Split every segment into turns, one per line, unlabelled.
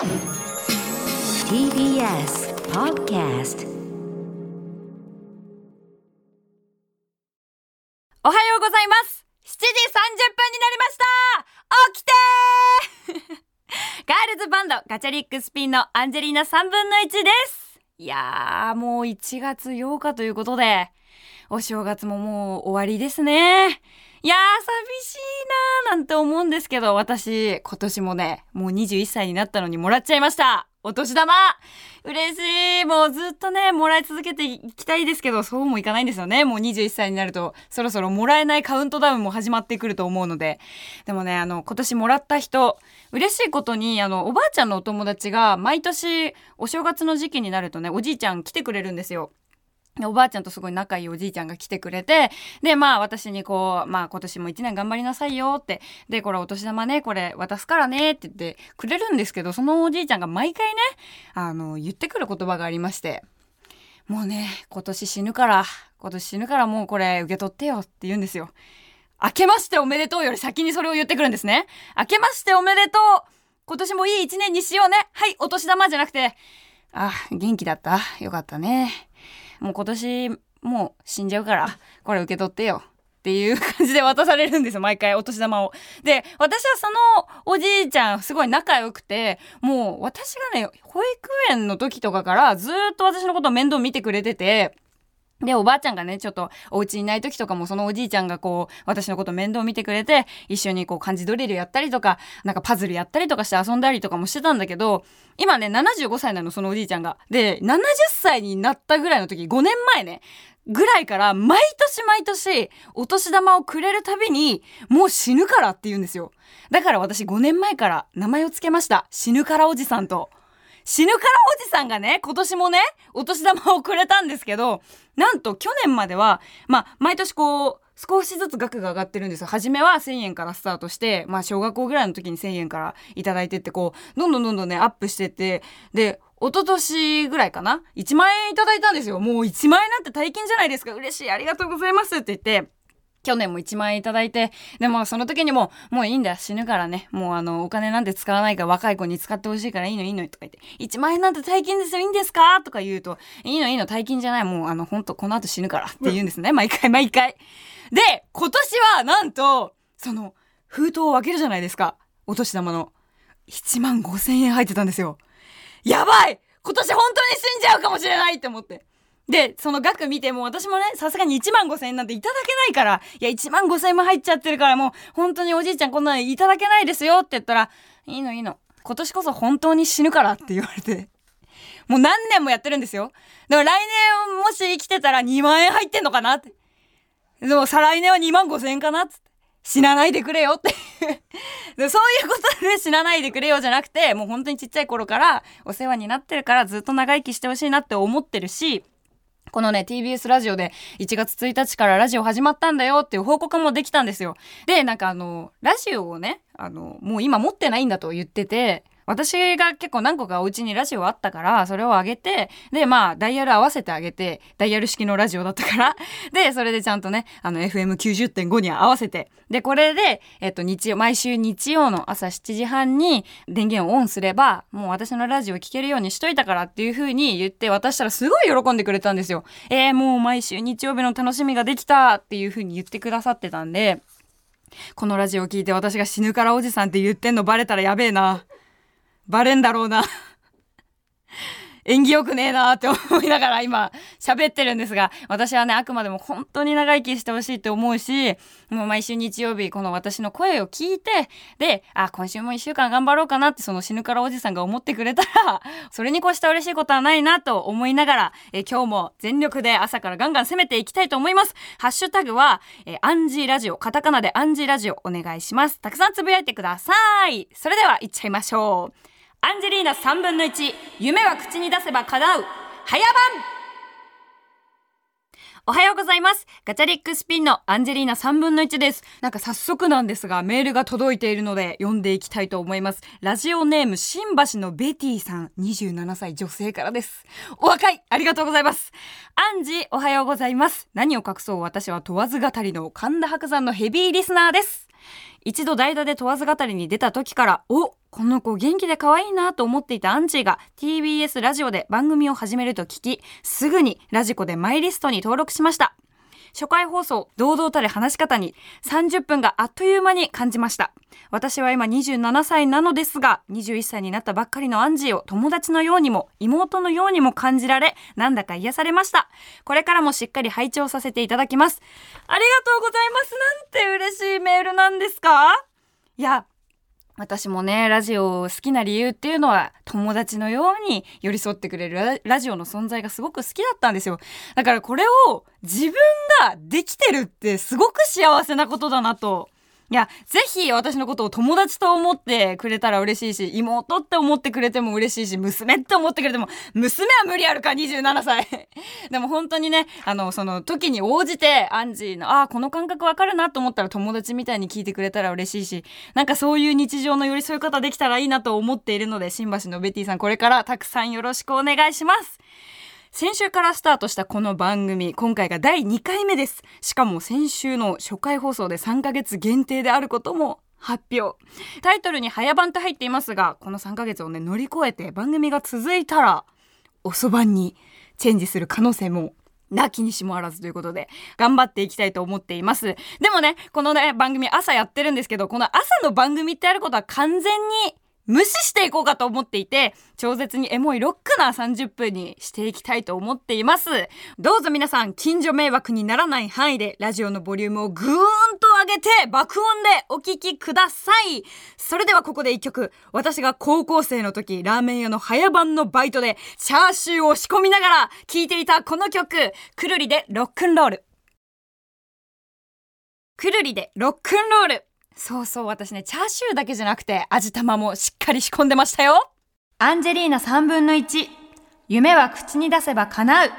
TBS Podcast
おはようございます。7時30分になりました。起きてー！ガールズバンドガチャリックスピンのアンジェリーナ3分の1です。いやーもう1月8日ということでお正月ももう終わりですね。いやー寂しいなーなんて思うんですけど私今年もねもう21歳になったのにもらっちゃいました。お年玉。嬉しい。もうずっとねもらい続けていきたいですけどそうもいかないんですよね。もう21歳になるとそろそろもらえないカウントダウンも始まってくると思うので。でもねあの今年もらった人嬉しいことにあのおばあちゃんのお友達が毎年お正月の時期になるとねおじいちゃん来てくれるんですよ。おばあちゃんとすごい仲いいおじいちゃんが来てくれて、で、まあ私にこう、まあ今年も一年頑張りなさいよって、で、これお年玉ね、これ渡すからねって言ってくれるんですけど、そのおじいちゃんが毎回ね、あの、言ってくる言葉がありまして、もうね、今年死ぬから、今年死ぬからもうこれ受け取ってよって言うんですよ。明けましておめでとうより先にそれを言ってくるんですね。明けましておめでとう今年もいい一年にしようねはい、お年玉じゃなくて、あ、元気だった？よかったね。もう今年もう死んじゃうからこれ受け取ってよっていう感じで渡されるんですよ毎回お年玉を。で私はそのおじいちゃんすごい仲良くてもう私がね保育園の時とかからずっと私のことを面倒見てくれてて。で、おばあちゃんがね、ちょっとお家にいない時とかもそのおじいちゃんがこう、私のこと面倒見てくれて、一緒にこう漢字ドリルやったりとか、なんかパズルやったりとかして遊んだりとかもしてたんだけど、今ね、75歳なの、そのおじいちゃんが。で、70歳になったぐらいの時、5年前ね、ぐらいから毎年毎年お年玉をくれるたびにもう死ぬからって言うんですよ。だから私5年前から名前を付けました。死ぬからおじさんと。死ぬからおじさんがね、今年もね、お年玉をくれたんですけど、なんと去年までは、まあ、毎年こう、少しずつ額が上がってるんですよ。初めは1000円からスタートして、まあ、小学校ぐらいの時に1000円からいただいてって、こう、どんどんどんどんね、アップしてって、で、一昨年ぐらいかな ?1 万円いただいたんですよ。もう1万円なんて大金じゃないですか。嬉しい。ありがとうございますって言って、去年も1万円いただいて、でもその時にも、もういいんだ、死ぬからね。もうあの、お金なんて使わないから若い子に使ってほしいからいいのいいのとか言って、1万円なんて大金ですよ、いいんですか？とか言うと、いいのいいの、大金じゃない、もうあの、ほんとこの後死ぬからって言うんですね。毎回毎回。で、今年はなんと、その、封筒を開けるじゃないですか。お年玉の。1万5千円入ってたんですよ。やばい今年本当に死んじゃうかもしれないって思って。で、その額見ても私もね、さすがに1万5千円なんていただけないから、いや、1万5千円も入っちゃってるからもう、本当におじいちゃんこんなのいただけないですよって言ったら、いいのいいの。今年こそ本当に死ぬからって言われて。もう何年もやってるんですよ。でも来年もし生きてたら2万円入ってんのかなって。でも再来年は2万5千円かなって。死なないでくれよって でそういうことで死なないでくれよじゃなくてもう本当にちっちゃい頃からお世話になってるからずっと長生きしてほしいなって思ってるしこのね TBS ラジオで1月1日からラジオ始まったんだよっていう報告もできたんですよ。でなんかあのラジオをねあのもう今持ってないんだと言ってて私が結構何個かお家にラジオあったからそれを上げてでまあダイヤル合わせてあげてダイヤル式のラジオだったから でそれでちゃんとねあの FM90.5 に合わせてでこれで、えっと、日曜毎週日曜の朝7時半に電源をオンすればもう私のラジオ聴けるようにしといたからっていう風に言って渡したらすごい喜んでくれたんですよ。えー、もう毎週日曜日の楽しみができたっていう風に言ってくださってたんでこのラジオを聞いて私が死ぬからおじさんって言ってんのバレたらやべえな。バレんだろうな。縁起よくねえなーって思いながら今喋ってるんですが私はねあくまでも本当に長生きしてほしいって思うしもう毎週日曜日この私の声を聞いてであ今週も1週間頑張ろうかなってその死ぬからおじさんが思ってくれたらそれに越した嬉しいことはないなと思いながらえ今日も全力で朝からガンガン攻めていきたいと思います。ハッシュタグはえアンジーラジオカタカナでアンジーラジオお願いします。たくさんつぶやいてください。それでは行っちゃいましょう。アンジェリーナ3分の1夢は口に出せば叶う早番おはようございます。ガチャリックスピンのアンジェリーナ3分の1です。なんか早速なんですが、メールが届いているので読んでいきたいと思います。ラジオネーム、新橋のベティさん、27歳女性からです。お若いありがとうございます。アンジ、おはようございます。何を隠そう私は問わず語りの神田伯山のヘビーリスナーです。一度代打で問わず語りに出た時からおこの子元気で可愛いなと思っていたアンチーが TBS ラジオで番組を始めると聞きすぐにラジコでマイリストに登録しました。初回放送堂々たる話し方に30分があっという間に感じました。私は今27歳なのですが21歳になったばっかりのアンジーを友達のようにも妹のようにも感じられなんだか癒されました。これからもしっかり拝聴させていただきます。ありがとうございます。なんて嬉しいメールなんですか？いや私もねラジオを好きな理由っていうのは友達のように寄り添ってくれるラジオの存在がすごく好きだったんですよ。だからこれを自分ができてるってすごく幸せなことだなといや、ぜひ私のことを友達と思ってくれたら嬉しいし、妹って思ってくれても嬉しいし、娘って思ってくれても、娘は無理あるか、27歳。でも本当にね、あの、その時に応じて、アンジーの、ああ、この感覚わかるなと思ったら友達みたいに聞いてくれたら嬉しいし、なんかそういう日常の寄り添い方できたらいいなと思っているので、新橋のベティさん、これからたくさんよろしくお願いします。先週からスタートしたこの番組今回が第2回目です。しかも先週の初回放送で3ヶ月限定であることも発表。タイトルに早番と入っていますがこの3ヶ月をね乗り越えて番組が続いたら遅番にチェンジする可能性もなきにしもあらずということで頑張っていきたいと思っています。でもねこのね番組朝やってるんですけどこの朝の番組ってあることは完全に無視していこうかと思っていて、超絶にエモいロックな30分にしていきたいと思っています。どうぞ皆さん、近所迷惑にならない範囲で、ラジオのボリュームをぐーんと上げて、爆音でお聴きください。それではここで一曲。私が高校生の時、ラーメン屋の早番のバイトで、チャーシューを仕込みながら聴いていたこの曲、くるりでロックンロール。くるりでロックンロール。そうそう私ねチャーシューだけじゃなくて味玉もしっかり仕込んでましたよアンジェリーナ3分の1夢は口に出せば叶う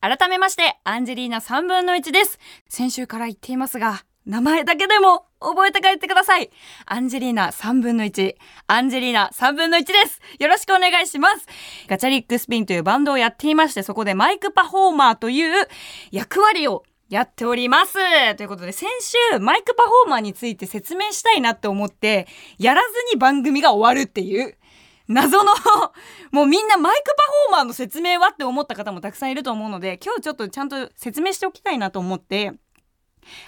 改めましてアンジェリーナ3分の1です先週から言っていますが名前だけでも覚えて帰ってください。アンジェリーナ3分の1。アンジェリーナ3分の1です。よろしくお願いします。ガチャリックスピンというバンドをやっていまして、そこでマイクパフォーマーという役割をやっております。ということで、先週、マイクパフォーマーについて説明したいなって思って、やらずに番組が終わるっていう、謎の もうみんなマイクパフォーマーの説明はって思った方もたくさんいると思うので、今日ちょっとちゃんと説明しておきたいなと思って、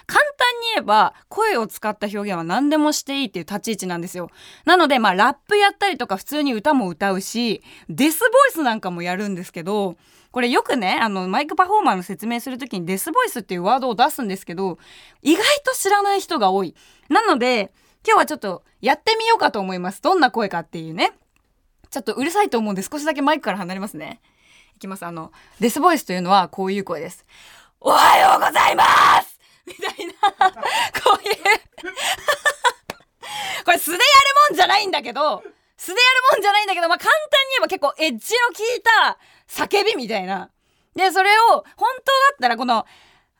簡単に言えば声を使った表現は何でもしていいっていう立ち位置なんですよ。なのでまあラップやったりとか普通に歌も歌うしデスボイスなんかもやるんですけどこれよくねあのマイクパフォーマーの説明する時にデスボイスっていうワードを出すんですけど意外と知らない人が多い。なので今日はちょっとやってみようかと思います。どんな声かっていうね。ちょっとうるさいと思うんで少しだけマイクから離れますね。いきます。あの、デスボイスというのはこういう声です。おはようございますみたいな、こういう これ素でやるもんじゃないんだけど、素でやるもんじゃないんだけど、まあ、簡単に言えば結構エッジの効いた叫びみたいな。で、それを、本当だったらこの、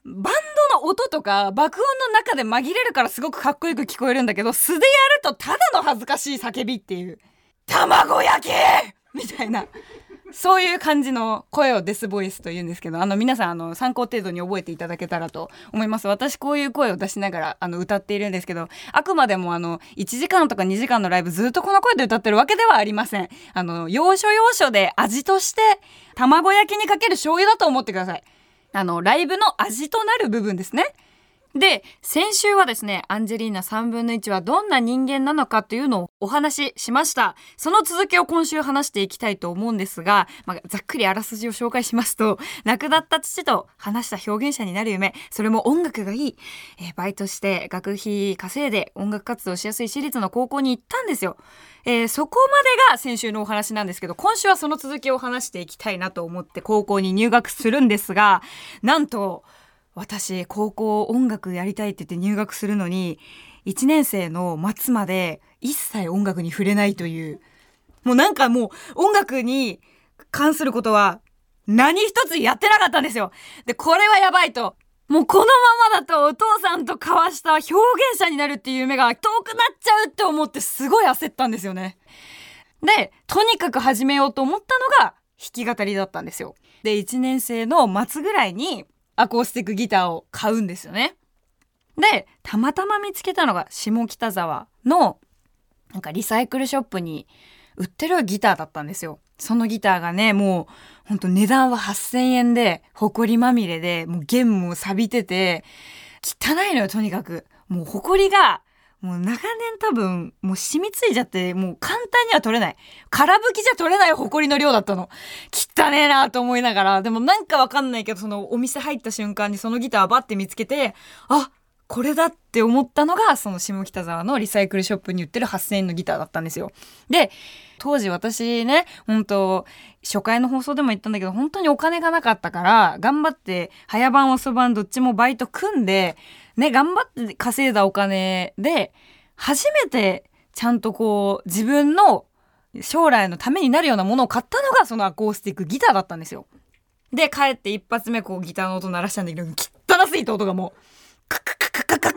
バンドの音とか爆音の中で紛れるからすごくかっこよく聞こえるんだけど素でやるとただの恥ずかしい叫びっていう「卵焼き!」みたいなそういう感じの声をデスボイスと言うんですけど、あの皆さんあの参考程度に覚えていただけたらと思います。私こういう声を出しながらあの歌っているんですけど、あくまでもあの1時間とか2時間のライブずっとこの声で歌ってるわけではありません。あの、要所要所で味として卵焼きにかける醤油だと思ってください。あの、ライブの味となる部分ですね。で、先週はですね、アンジェリーナ3分の1はどんな人間なのかというのをお話ししました。その続きを今週話していきたいと思うんですが、まあ、ざっくりあらすじを紹介しますと、亡くなった父と話した表現者になる夢、それも音楽がいい。え、バイトして学費稼いで音楽活動しやすい私立の高校に行ったんですよ。えー、そこまでが先週のお話なんですけど、今週はその続きを話していきたいなと思って高校に入学するんですが、なんと、私高校音楽やりたいって言って入学するのに1年生の末まで一切音楽に触れないというもうなんかもう音楽に関することは何一つやってなかったんですよ。で、これはやばいと。もうこのままだとお父さんと交わした表現者になるっていう夢が遠くなっちゃうって思ってすごい焦ったんですよね。で、とにかく始めようと思ったのが弾き語りだったんですよ。で、1年生の末ぐらいにアコースティックギターを買うんですよね。でたまたま見つけたのが下北沢のなんかリサイクルショップに売ってるギターだったんですよ。そのギターがね、もうほんと値段は8000円で、埃まみれで、もう弦も錆びてて、汚いのよ、とにかく。もう埃が、もう長年多分、もう染みついちゃって、もう簡単には取れない。空拭きじゃ取れない埃の量だったの。汚ねえなと思いながら、でもなんかわかんないけど、そのお店入った瞬間にそのギターバって見つけて、あこれだって思ったのが、その下北沢のリサイクルショップに売ってる8000円のギターだったんですよ。で、当時私ね、本当初回の放送でも言ったんだけど、本当にお金がなかったから、頑張って、早番遅番どっちもバイト組んで、ね、頑張って稼いだお金で、初めてちゃんとこう、自分の将来のためになるようなものを買ったのが、そのアコースティックギターだったんですよ。で、帰って一発目こうギターの音鳴らしたんだけど、汚すぎた音がもう、カカカ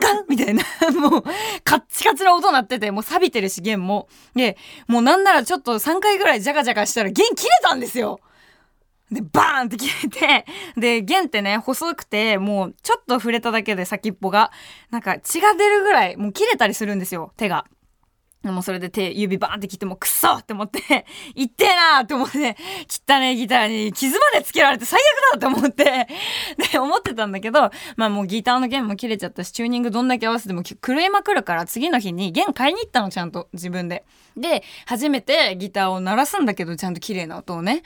カカカカみたいな、もう、カッチカチな音鳴ってて、もう錆びてるし、弦も。で、もうなんならちょっと3回ぐらいジャカジャカしたら弦切れたんですよで、バーンって切れて、で、弦ってね、細くて、もう、ちょっと触れただけで先っぽが、なんか血が出るぐらい、もう切れたりするんですよ、手が。もうそれで手、指バーンって切ってもくっそって思って、いってえなーって思って、汚ねギターに傷までつけられて最悪だって思って、ってたんだけど、まあもうギターの弦も切れちゃったし、チューニングどんだけ合わせても狂いまくるから、次の日に弦買いに行ったの、ちゃんと、自分で。で、初めてギターを鳴らすんだけど、ちゃんと綺麗な音をね。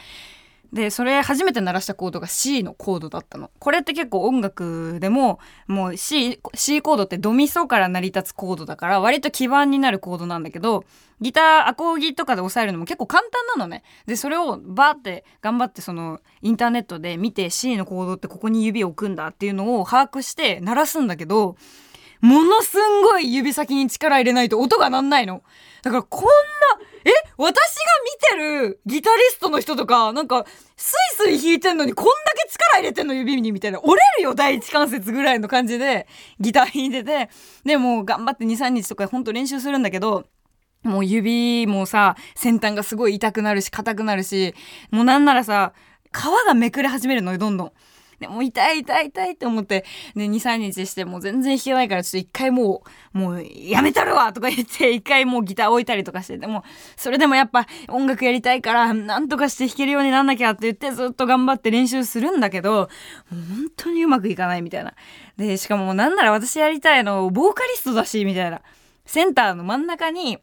でそれ初めて鳴らしたコードが C のコードだったのこれって結構音楽でももう C, C コードってドミソから成り立つコードだから割と基盤になるコードなんだけどギターアコーギとかで押さえるのも結構簡単なのねでそれをバーって頑張ってそのインターネットで見て C のコードってここに指を置くんだっていうのを把握して鳴らすんだけどものすんごい指先に力入れないと音が鳴んないの。だからこん、え私が見てるギタリストの人とか、なんか、スイスイ弾いてんのにこんだけ力入れてんの指にみたいな。折れるよ第一関節ぐらいの感じでギター弾いてて。で、もう頑張って2、3日とかほんと練習するんだけど、もう指もさ、先端がすごい痛くなるし、硬くなるし、もうなんならさ、皮がめくれ始めるのよ、どんどん。でも痛い痛い痛いって思って、ね、2、3日してもう全然弾けないからちょっと一回もう、もうやめたるわとか言って一回もうギター置いたりとかして、でもそれでもやっぱ音楽やりたいからなんとかして弾けるようになんなきゃって言ってずっと頑張って練習するんだけど、もう本当にうまくいかないみたいな。で、しかもなんなら私やりたいのボーカリストだし、みたいな。センターの真ん中に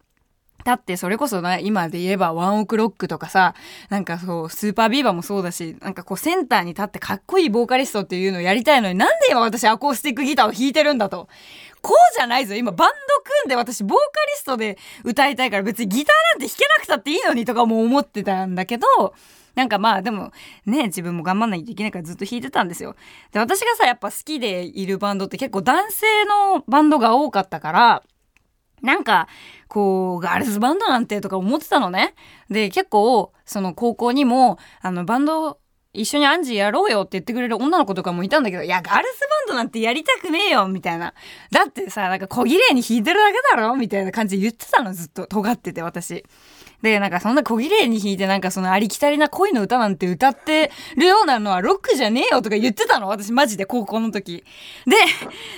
だってそれこそな、今で言えばワンオクロックとかさ、なんかそう、スーパービーバーもそうだし、なんかこうセンターに立ってかっこいいボーカリストっていうのをやりたいのになんで今私アコースティックギターを弾いてるんだと。こうじゃないぞ。今バンド組んで私ボーカリストで歌いたいから別にギターなんて弾けなくたっていいのにとかも思ってたんだけど、なんかまあでもね、自分も頑張んないといけないからずっと弾いてたんですよ。で、私がさ、やっぱ好きでいるバンドって結構男性のバンドが多かったから、なんか、こう、ガールズバンドなんてとか思ってたのね。で、結構、その高校にも、あの、バンド、一緒にアンジーやろうよって言ってくれる女の子とかもいたんだけど、いや、ガールズバンドなんてやりたくねえよみたいな。だってさ、なんか小綺麗に弾いてるだけだろみたいな感じで言ってたの、ずっと。尖ってて、私。で、なんかそんな小綺麗に弾いてなんかそのありきたりな恋の歌なんて歌ってるようなのはロックじゃねえよとか言ってたの私マジで高校の時。で、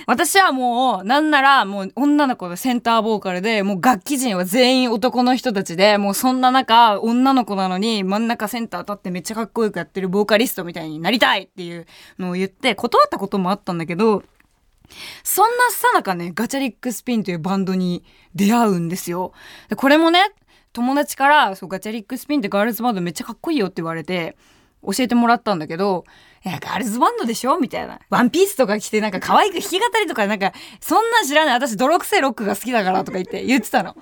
私はもうなんならもう女の子のセンターボーカルでもう楽器陣は全員男の人たちでもうそんな中女の子なのに真ん中センター立ってめっちゃかっこよくやってるボーカリストみたいになりたいっていうのを言って断ったこともあったんだけど、そんなさなかね、ガチャリックスピンというバンドに出会うんですよ。これもね、友達からそうガチャリックスピンってガールズバンドめっちゃかっこいいよって言われて教えてもらったんだけど、いや、ガールズバンドでしょ？みたいな。ワンピースとか着てなんか可愛く弾き語りとかなんか、そんなん知らない。私泥臭いロックが好きだからとか言って言ってたの。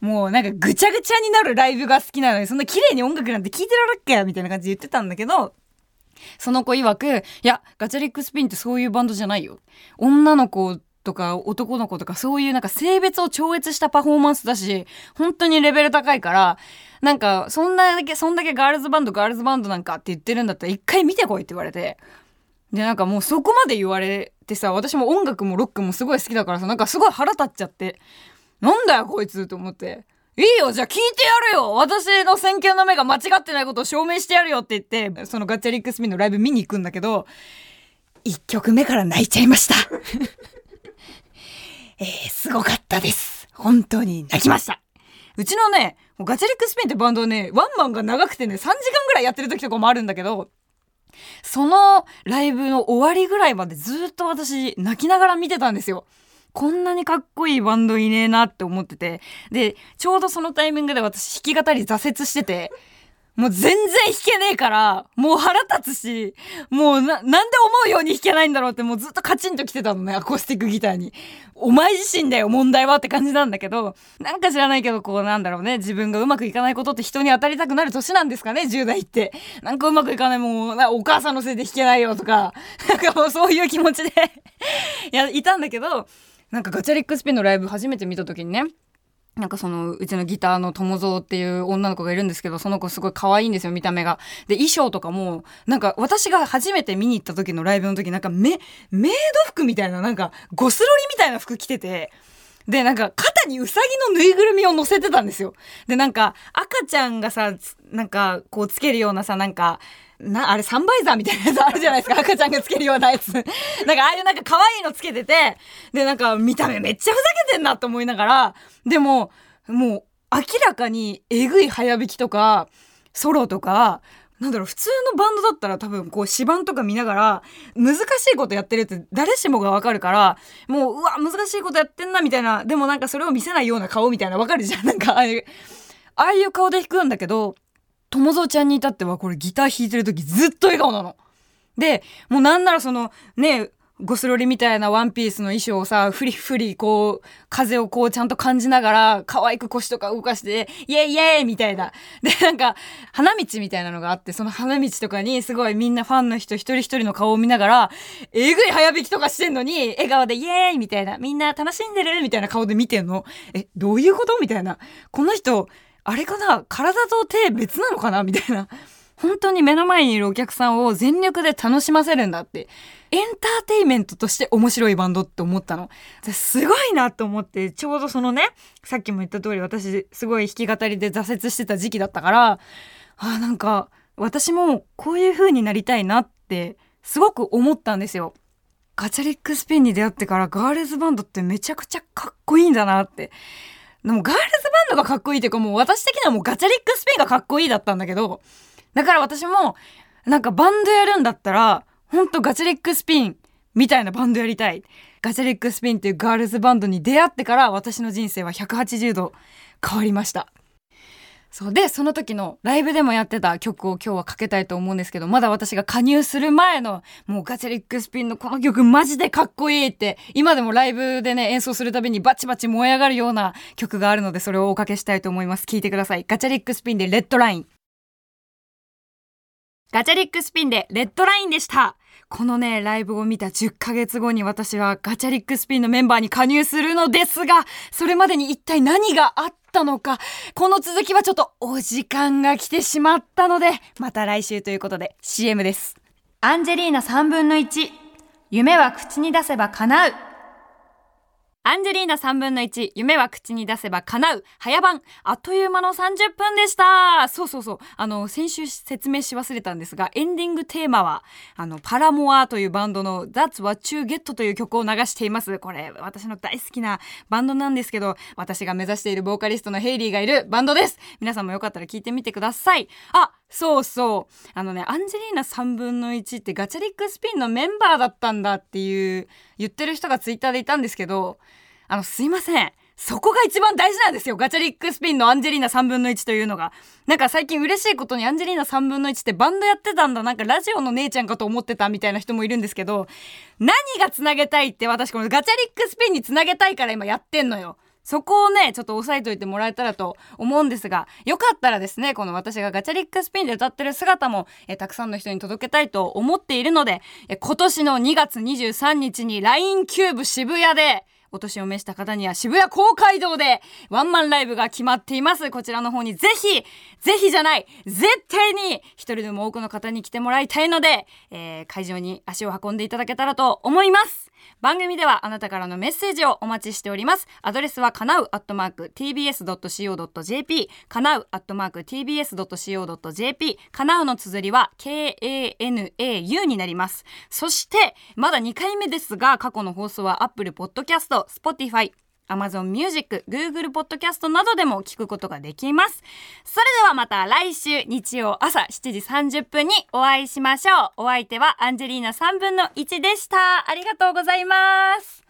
もうなんかぐちゃぐちゃになるライブが好きなのに、そんな綺麗に音楽なんて聴いてられっけみたいな感じで言ってたんだけど、その子曰く、いや、ガチャリックスピンってそういうバンドじゃないよ。女の子とか男の子とかそういうなんか性別を超越したパフォーマンスだし、本当にレベル高いから、なんかそんなだけ、そんだけガールズバンドガールズバンドなんかって言ってるんだったら一回見てこいって言われて。で、なんかもうそこまで言われてさ、私も音楽もロックもすごい好きだからさ、なんかすごい腹立っちゃって。なんだよこいつと思って。いいよじゃあ聞いてやるよ私の選挙の目が間違ってないことを証明してやるよって言って、そのガッチャリックスミンのライブ見に行くんだけど、1曲目から泣いちゃいましたえー、すごかったです。本当に泣きました。うちのね、ガチャリックスピンってバンドね、ワンマンが長くてね、3時間ぐらいやってる時とかもあるんだけど、そのライブの終わりぐらいまでずっと私泣きながら見てたんですよ。こんなにかっこいいバンドいねえなって思ってて。で、ちょうどそのタイミングで私弾き語り挫折してて、もう全然弾けねえから、もう腹立つし、もうな、なんで思うように弾けないんだろうってもうずっとカチンと来てたのね、アコースティックギターに。お前自身だよ、問題はって感じなんだけど、なんか知らないけど、こうなんだろうね、自分がうまくいかないことって人に当たりたくなる年なんですかね、10代って。なんかうまくいかない、もう、お母さんのせいで弾けないよとか、なんかもうそういう気持ちでい や、いたんだけど、なんかガチャリックスピンのライブ初めて見た時にね、なんかそのうちのギターの友蔵っていう女の子がいるんですけどその子すごい可愛いんですよ見た目が。で衣装とかもなんか私が初めて見に行った時のライブの時なんかメメイド服みたいななんかゴスロリみたいな服着てて。で、なんか、肩にウサギのぬいぐるみを乗せてたんですよ。で、なんか、赤ちゃんがさ、なんか、こうつけるようなさ、なんか、な、あれサンバイザーみたいなやつあるじゃないですか。赤ちゃんがつけるようなやつ。なんかああいうなんか可愛いのつけてて、で、なんか見た目めっちゃふざけてんなと思いながら、でも、もう明らかにえぐい早弾きとか、ソロとか、なんだろう、普通のバンドだったら多分こう指板とか見ながら、難しいことやってるって誰しもがわかるから、もう、うわ、難しいことやってんなみたいな、でもなんかそれを見せないような顔みたいなわかるじゃん。なんかああいう、ああいう顔で弾くんだけど、友蔵ちゃんに至ってはこれギター弾いてる時ずっと笑顔なの。で、もうなんならそのね、ゴスロリみたいなワンピースの衣装をさ、フリフリこう、風をこうちゃんと感じながら、可愛く腰とか動かして、イエイイエイみたいな。で、なんか、花道みたいなのがあって、その花道とかにすごいみんなファンの人一人一人の顔を見ながら、えぐい早弾きとかしてんのに、笑顔でイエーイみたいな。みんな楽しんでるみたいな顔で見てんの。え、どういうことみたいな。この人、あれかな？体と手別なのかな？みたいな。本当に目の前にいるお客さんを全力で楽しませるんだって。エンターテイメントとして面白いバンドって思ったの。すごいなと思って、ちょうどそのね、さっきも言った通り私すごい弾き語りで挫折してた時期だったから、あなんか私もこういう風になりたいなってすごく思ったんですよ。ガチャリックスピンに出会ってからガールズバンドってめちゃくちゃかっこいいんだなってでもガールズバンドがかっこいいっていうかもう私的にはもうガチャリックスピンがかっこいいだったんだけど、だから私もなんかバンドやるんだったら、ほんとガチャリックスピンみたいなバンドやりたい。ガチャリックスピンっていうガールズバンドに出会ってから私の人生は180度変わりました。そう。でその時のライブでもやってた曲を今日はかけたいと思うんですけどまだ私が加入する前のもうガチャリックスピンのこの曲マジでかっこいいって今でもライブでね演奏するたびにバチバチ燃え上がるような曲があるのでそれをおかけしたいと思います。聴いてください。ガチャリックスピンでレッドライン。ガチャリックスピンでレッドラインでした。このね、ライブを見た10ヶ月後に私はガチャリックスピンのメンバーに加入するのですが、それまでに一体何があったのか、この続きはちょっとお時間が来てしまったので、また来週ということで CM です。アンジェリーナ3分の1、夢は口に出せば叶う。アンジェリーナ3分の1、夢は口に出せば叶う、早番、あっという間の30分でしたそうそうそう。あの、先週説明し忘れたんですが、エンディングテーマは、あの、パラモアというバンドの That's What You Get という曲を流しています。これ、私の大好きなバンドなんですけど、私が目指しているボーカリストのヘイリーがいるバンドです。皆さんもよかったら聞いてみてください。あ、そうそう。あのね、アンジェリーナ3分の1ってガチャリックスピンのメンバーだったんだっていう言ってる人がツイッターでいたんですけど、あの、すいません。そこが一番大事なんですよ。ガチャリックスピンのアンジェリーナ3分の1というのが。なんか最近嬉しいことにアンジェリーナ3分の1ってバンドやってたんだ。なんかラジオの姉ちゃんかと思ってたみたいな人もいるんですけど、何が繋げたいって私このガチャリックスピンに繋げたいから今やってんのよ。そこをね、ちょっと押さえといてもらえたらと思うんですが、よかったらですね、この私がガチャリックスピンで歌ってる姿も、えたくさんの人に届けたいと思っているので、え今年の2月23日に LINE キューブ渋谷で、お年を召した方には渋谷公会堂でワンマンライブが決まっています。こちらの方にぜひ、ぜひじゃない、絶対に一人でも多くの方に来てもらいたいので、えー、会場に足を運んでいただけたらと思います。番組ではあなたからのメッセージをお待ちしております。アドレスはかなうアットマーク tbs.co.jp かなうアットマーク tbs.co.jp かなうの綴りは kanau になります。そして、まだ2回目ですが、過去の放送は Apple Podcast、ド Spotify Amazon Music、Google Podcast などでも聞くことができます。それではまた来週日曜朝7時30分にお会いしましょう。お相手はアンジェリーナ3分の1でした。ありがとうございます。